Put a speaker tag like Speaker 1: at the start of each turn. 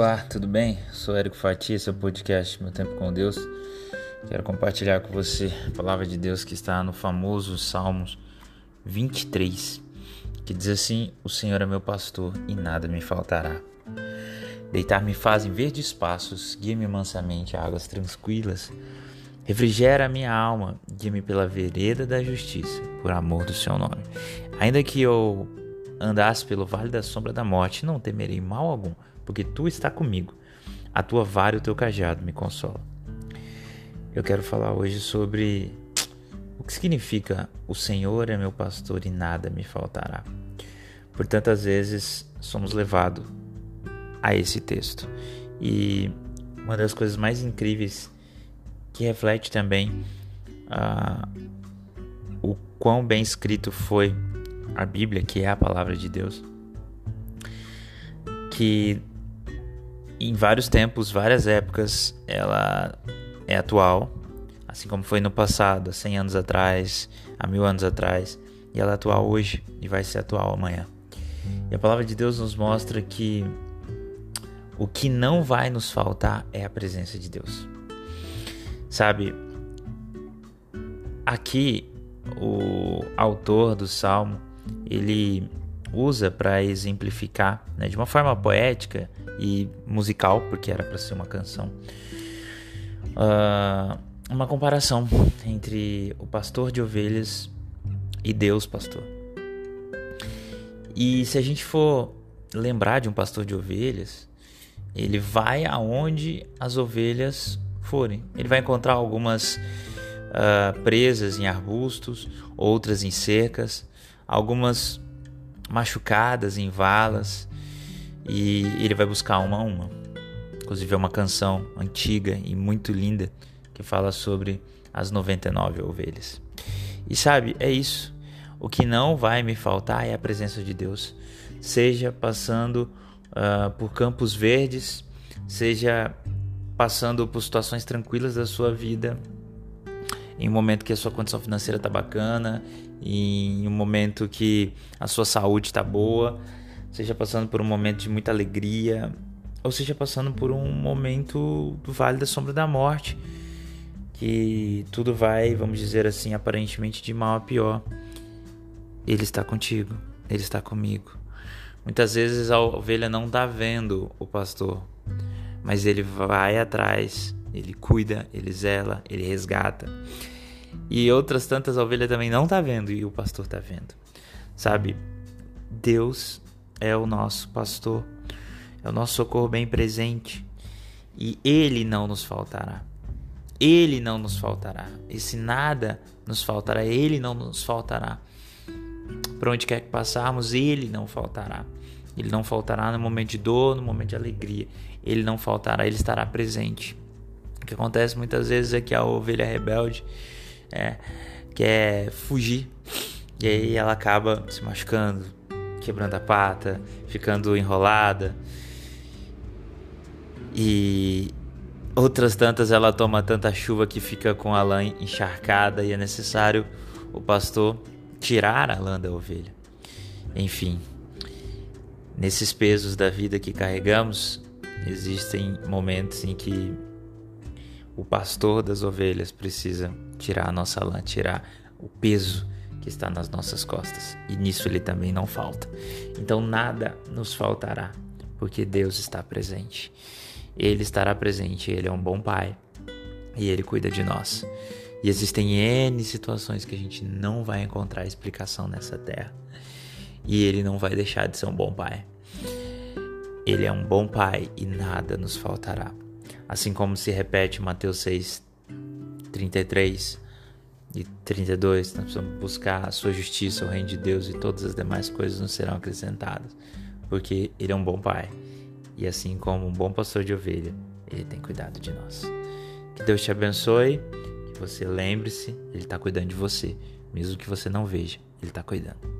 Speaker 1: Olá, tudo bem? Sou Érico Fatia, esse é o podcast Meu Tempo com Deus. Quero compartilhar com você a palavra de Deus que está no famoso Salmos 23, que diz assim: O Senhor é meu pastor e nada me faltará. Deitar-me faz em verdes passos, guia-me mansamente a águas tranquilas. Refrigera a minha alma, guia-me pela vereda da justiça, por amor do seu nome. Ainda que eu andasse pelo vale da sombra da morte, não temerei mal algum, porque tu está comigo. A tua vara e o teu cajado me consolam. Eu quero falar hoje sobre o que significa o Senhor é meu pastor e nada me faltará. Por tantas vezes somos levados a esse texto. E uma das coisas mais incríveis que reflete também uh, o quão bem escrito foi a Bíblia, que é a palavra de Deus, que em vários tempos, várias épocas, ela é atual, assim como foi no passado, há 100 anos atrás, há mil anos atrás, e ela é atual hoje e vai ser atual amanhã. E a palavra de Deus nos mostra que o que não vai nos faltar é a presença de Deus. Sabe, aqui o autor do salmo ele usa para exemplificar né, de uma forma poética e musical, porque era para ser uma canção, uh, uma comparação entre o pastor de ovelhas e Deus pastor. E se a gente for lembrar de um pastor de ovelhas, ele vai aonde as ovelhas forem. Ele vai encontrar algumas uh, presas em arbustos, outras em cercas, algumas machucadas em valas e ele vai buscar uma a uma. Inclusive é uma canção antiga e muito linda que fala sobre as 99 ovelhas. E sabe, é isso. O que não vai me faltar é a presença de Deus. Seja passando uh, por campos verdes, seja passando por situações tranquilas da sua vida, em um momento que a sua condição financeira está bacana, em um momento que a sua saúde está boa, seja passando por um momento de muita alegria, ou seja passando por um momento do vale da sombra da morte, que tudo vai, vamos dizer assim, aparentemente de mal a pior. Ele está contigo, ele está comigo. Muitas vezes a ovelha não está vendo o pastor, mas ele vai atrás ele cuida, ele zela, ele resgata. E outras tantas ovelhas também não tá vendo e o pastor tá vendo. Sabe? Deus é o nosso pastor, é o nosso socorro bem presente e ele não nos faltará. Ele não nos faltará. Esse nada nos faltará, ele não nos faltará. Por onde quer que passarmos, ele não faltará. Ele não faltará no momento de dor, no momento de alegria. Ele não faltará, ele estará presente. O que acontece muitas vezes é que a ovelha rebelde é, quer fugir e aí ela acaba se machucando, quebrando a pata, ficando enrolada. E outras tantas ela toma tanta chuva que fica com a lã encharcada e é necessário o pastor tirar a lã da ovelha. Enfim, nesses pesos da vida que carregamos, existem momentos em que o pastor das ovelhas precisa tirar a nossa lã, tirar o peso que está nas nossas costas. E nisso ele também não falta. Então nada nos faltará, porque Deus está presente. Ele estará presente, ele é um bom pai e ele cuida de nós. E existem N situações que a gente não vai encontrar explicação nessa terra. E ele não vai deixar de ser um bom pai. Ele é um bom pai e nada nos faltará. Assim como se repete Mateus 6, 33 e 32, nós precisamos buscar a sua justiça, o reino de Deus e todas as demais coisas nos serão acrescentadas, porque Ele é um bom Pai e assim como um bom pastor de ovelha, Ele tem cuidado de nós. Que Deus te abençoe, que você lembre-se, Ele está cuidando de você, mesmo que você não veja, Ele está cuidando.